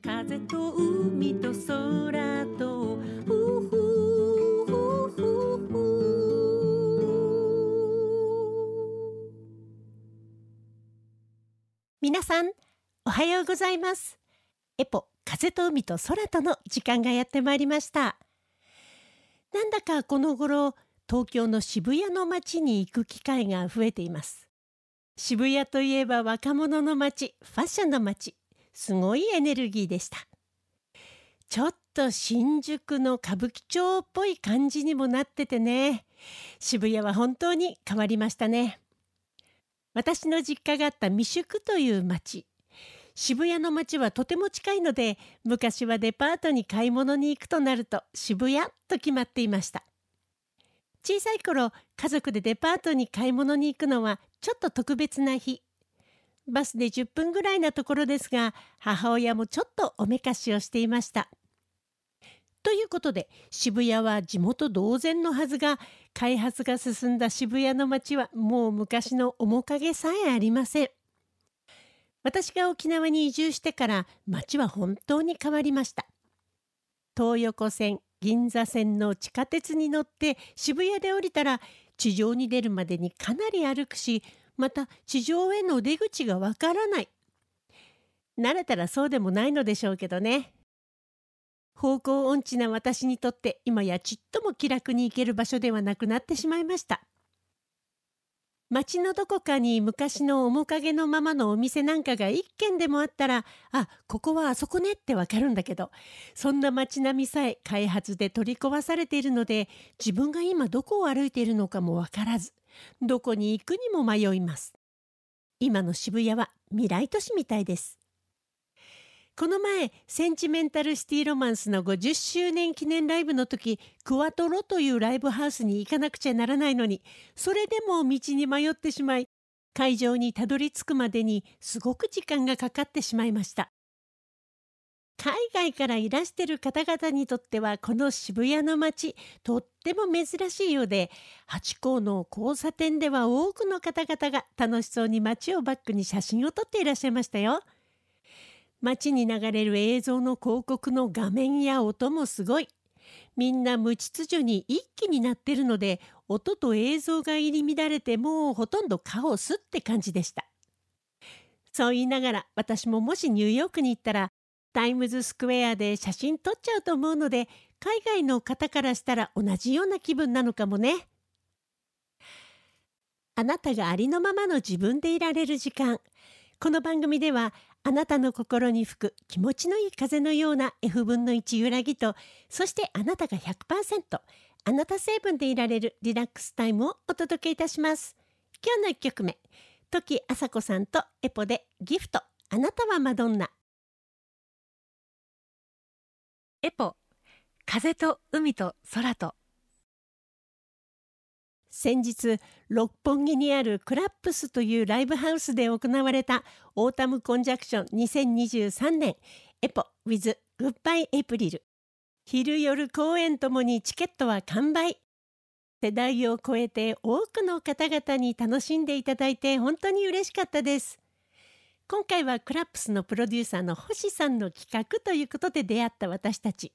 風と海と空と皆さんおはようございます。エポ風と海と空との時間がやってまいりました。なんだかこの頃東京の渋谷の街に行く機会が増えています。渋谷といえば若者の街ファッションの街。すごいエネルギーでした。ちょっと新宿の歌舞伎町っぽい感じにもなっててね。渋谷は本当に変わりましたね。私の実家があった三宿という町。渋谷の街はとても近いので昔はデパートに買い物に行くとなると渋谷と決まっていました。小さい頃家族でデパートに買い物に行くのはちょっと特別な日。バスで10分ぐらいなところですが母親もちょっとおめかしをしていました。ということで渋谷は地元同然のはずが開発が進んだ渋谷の街はもう昔の面影さえありません。私が沖縄に移住してから街は本当に変わりました。東横線銀座線の地下鉄に乗って渋谷で降りたら地上に出るまでにかなり歩くしまた地上への出口がわからない。慣れたらそうでもないのでしょうけどね。方向音痴な私にとって今やちっとも気楽に行ける場所ではなくなってしまいました。街のどこかに昔の面影のままのお店なんかが一軒でもあったらあここはあそこねってわかるんだけどそんな町並みさえ開発で取り壊されているので自分が今どこを歩いているのかもわからずどこに行くにも迷います。今の渋谷は未来都市みたいです。この前センチメンタルシティロマンスの50周年記念ライブの時クワトロというライブハウスに行かなくちゃならないのにそれでも道に迷ってしまい会場にたどり着くまでにすごく時間がかかってしまいました海外からいらしてる方々にとってはこの渋谷の街とっても珍しいようで八甲の交差点では多くの方々が楽しそうに街をバックに写真を撮っていらっしゃいましたよ。街に流れる映像の広告の画面や音もすごい。みんな無秩序に一気になってるので音と映像が入り乱れてもうほとんどカオスって感じでした。そう言いながら私ももしニューヨークに行ったらタイムズスクエアで写真撮っちゃうと思うので海外の方からしたら同じような気分なのかもね。あなたがありのままの自分でいられる時間この番組ではあなたの心に吹く気持ちのいい風のような F 分の1揺らぎとそしてあなたが100%あなた成分でいられるリラックスタイムをお届けいたします。今日の1曲目時あさこさんと EPOでギフト。あなたはマドンナ。 EPO風と海と空と。先日六本木にあるクラップスというライブハウスで行われた Autumn Conjunction 2023年エポ with グッバイエイプリル昼夜公演ともにチケットは完売。世代を超えて多くの方々に楽しんでいただいて本当に嬉しかったです。今回はクラップスのプロデューサーの星さんの企画ということで出会った私たち。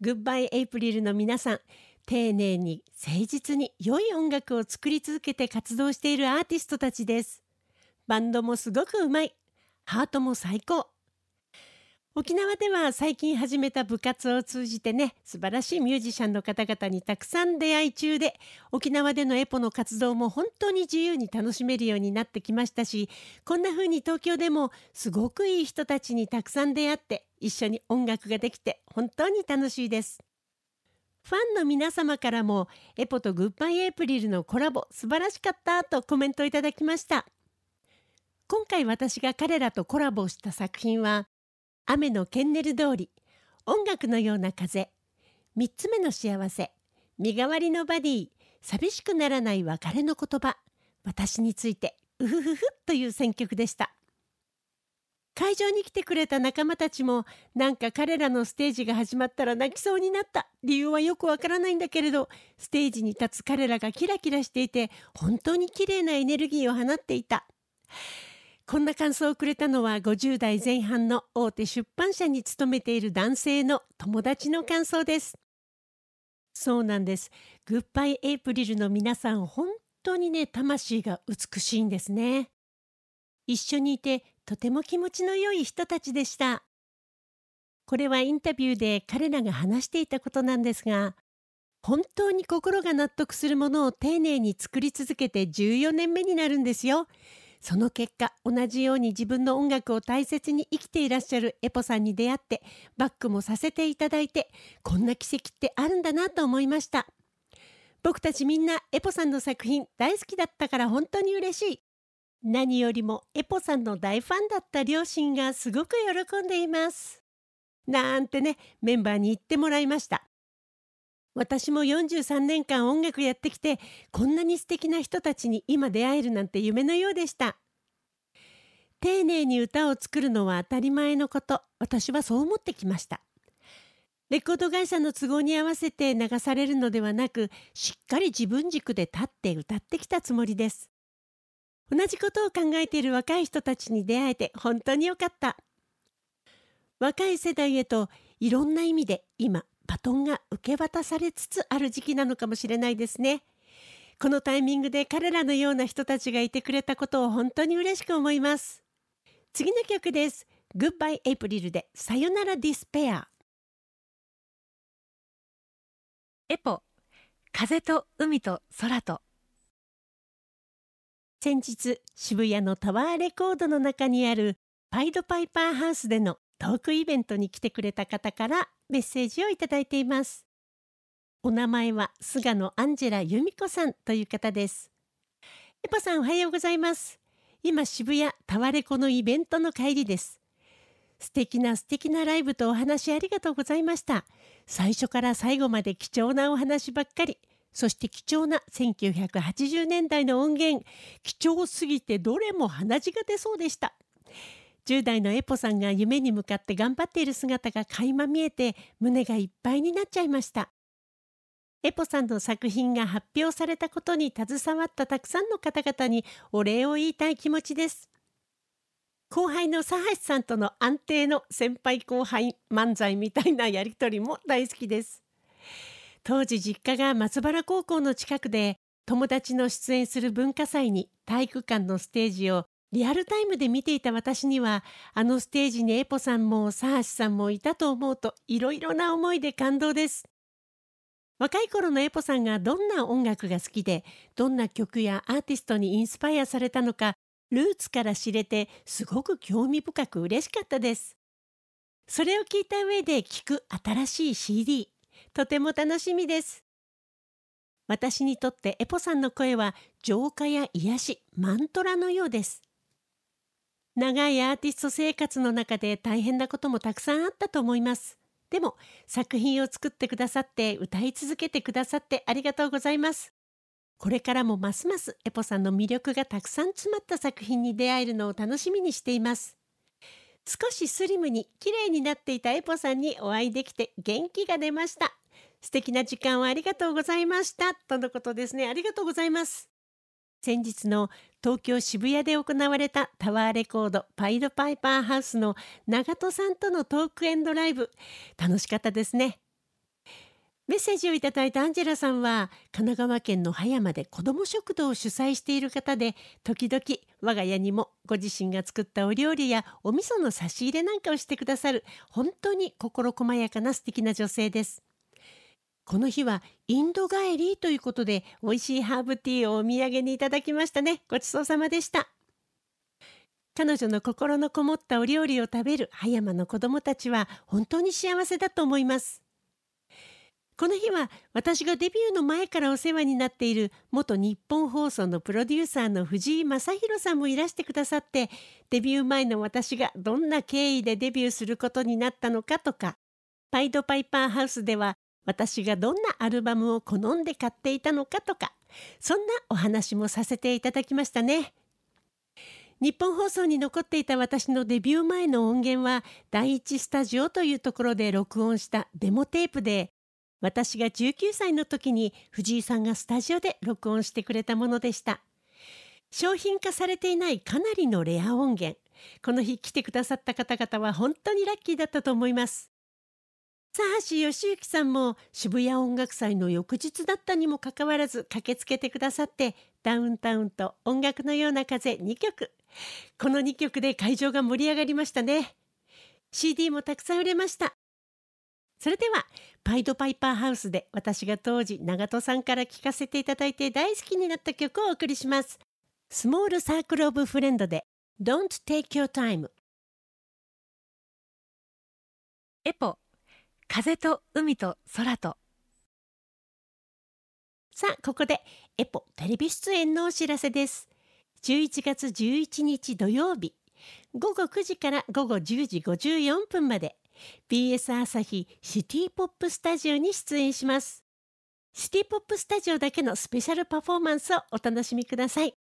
グッバイエイプリルの皆さん丁寧に誠実に良い音楽を作り続けて活動しているアーティストたちです。バンドもすごくうまい。ハートも最高。沖縄では最近始めた部活を通じてね素晴らしいミュージシャンの方々にたくさん出会い中で沖縄でのエポの活動も本当に自由に楽しめるようになってきましたしこんな風に東京でもすごくいい人たちにたくさん出会って一緒に音楽ができて本当に楽しいです。ファンの皆様からもエポとグッバイエイプリルのコラボ素晴らしかったとコメントいただきました。今回私が彼らとコラボした作品は雨のケンネル通り音楽のような風3つ目の幸せ身代わりのバディ寂しくならない別れの言葉私についてうふふふという選曲でした。会場に来てくれた仲間たちもなんか彼らのステージが始まったら泣きそうになった。理由はよくわからないんだけれどステージに立つ彼らがキラキラしていて本当に綺麗なエネルギーを放っていた。こんな感想をくれたのは50代前半の大手出版社に勤めている男性の友達の感想です。そうなんです。グッバイエイプリルの皆さん、本当にね、魂が美しいんですね。一緒にいてとても気持ちの良い人たちでした。これはインタビューで彼らが話していたことなんですが、本当に心が納得するものを丁寧に作り続けて14年目になるんですよ。その結果同じように自分の音楽を大切に生きていらっしゃるエポさんに出会ってバックもさせていただいてこんな奇跡ってあるんだなと思いました。僕たちみんなエポさんの作品大好きだったから本当に嬉しい。何よりもエポさんの大ファンだった両親がすごく喜んでいます。なんてねメンバーに言ってもらいました。私も43年間音楽やってきてこんなに素敵な人たちに今出会えるなんて夢のようでした。丁寧に歌を作るのは当たり前のこと。私はそう思ってきました。レコード会社の都合に合わせて流されるのではなくしっかり自分軸で立って歌ってきたつもりです。同じことを考えている若い人たちに出会えて本当によかった。若い世代へといろんな意味で今バトンが受け渡されつつある時期なのかもしれないですね。このタイミングで彼らのような人たちがいてくれたことを本当に嬉しく思います。次の曲です。Goodbye April でさよならディスペア。エポ風と海と空と先日渋谷のタワーレコードの中にあるパイドパイパーハウスでのトークイベントに来てくれた方からメッセージをいただいています。お名前は菅野アンジェラ由美子さんという方です。エポさんおはようございます。今渋谷タワレコのイベントの帰りです。素敵な素敵なライブとお話ありがとうございました。最初から最後まで貴重なお話ばっかり。そして貴重な1980年代の音源。貴重すぎてどれも鼻血が出そうでした。10代のエポさんが夢に向かって頑張っている姿が垣間見えて胸がいっぱいになっちゃいました。エポさんの作品が発表されたことに携わったたくさんの方々にお礼を言いたい気持ちです。後輩の佐橋さんとの安定の先輩後輩漫才みたいなやり取りも大好きです。当時実家が松原高校の近くで友達の出演する文化祭に体育館のステージをリアルタイムで見ていた私にはあのステージにエポさんもサーシさんもいたと思うといろいろな思いで感動です。若い頃のエポさんがどんな音楽が好きでどんな曲やアーティストにインスパイアされたのかルーツから知れてすごく興味深く嬉しかったです。それを聞いた上で聴く新しい CD とても楽しみです。私にとってエポさんの声は浄化や癒しマントラのようです。長いアーティスト生活の中で大変なこともたくさんあったと思います。でも作品を作ってくださって歌い続けてくださってありがとうございます。これからもますますエポさんの魅力がたくさん詰まった作品に出会えるのを楽しみにしています。少しスリムに綺麗になっていたエポさんにお会いできて元気が出ました。素敵な時間をありがとうございました。とのことですね。ありがとうございます。先日の東京渋谷で行われたタワーレコードパイドパイパーハウスの長戸さんとのトークエンドライブ。楽しかったですね。メッセージをいただいたアンジェラさんは神奈川県の葉山で子ども食堂を主催している方で時々我が家にもご自身が作ったお料理やお味噌の差し入れなんかをしてくださる本当に心細やかな素敵な女性です。この日はインド帰りということで美味しいハーブティーをお土産にいただきましたね。ごちそうさまでした。彼女の心のこもったお料理を食べる葉山の子供たちは本当に幸せだと思います。この日は私がデビューの前からお世話になっている元日本放送のプロデューサーの藤井正弘さんもいらしてくださってデビュー前の私がどんな経緯でデビューすることになったのかとかパイドパイパーハウスでは私がどんなアルバムを好んで買っていたのかとかそんなお話もさせていただきましたね。日本放送に残っていた私のデビュー前の音源は第一スタジオというところで録音したデモテープで私が19歳の時に藤井さんがスタジオで録音してくれたものでした。商品化されていないかなりのレア音源。この日来てくださった方々は本当にラッキーだったと思います。橋義行さんも渋谷音楽祭の翌日だったにもかかわらず駆けつけてくださってダウンタウンと音楽のような風2曲。この2曲で会場が盛り上がりましたね。CD もたくさん売れました。それではパイドパイパーハウスで私が当時長門さんから聴かせていただいて大好きになった曲をお送りします。スモールサークルオブフレンドで Don't take your time エポ風と海と空と。さあここでエポテレビ出演のお知らせです。11月11日土曜日午後9時から午後10時54分まで BS 朝日シティポップスタジオに出演します。シティポップスタジオだけのスペシャルパフォーマンスをお楽しみください。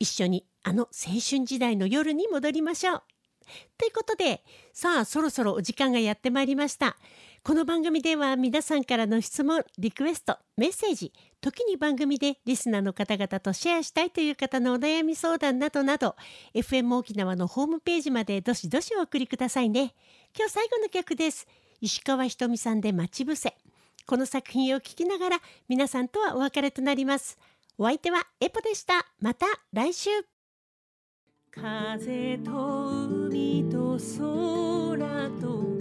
一緒にあの青春時代の夜に戻りましょう。ということでさあそろそろお時間がやってまいりました。この番組では皆さんからの質問リクエストメッセージ時に番組でリスナーの方々とシェアしたいという方のお悩み相談などなど FM 沖縄のホームページまでどしどしお送りくださいね。今日最後の曲です。石川ひとみさんで待ち伏せ。この作品を聴きながら皆さんとはお別れとなります。お相手はエポでした。また来週。風と海と空と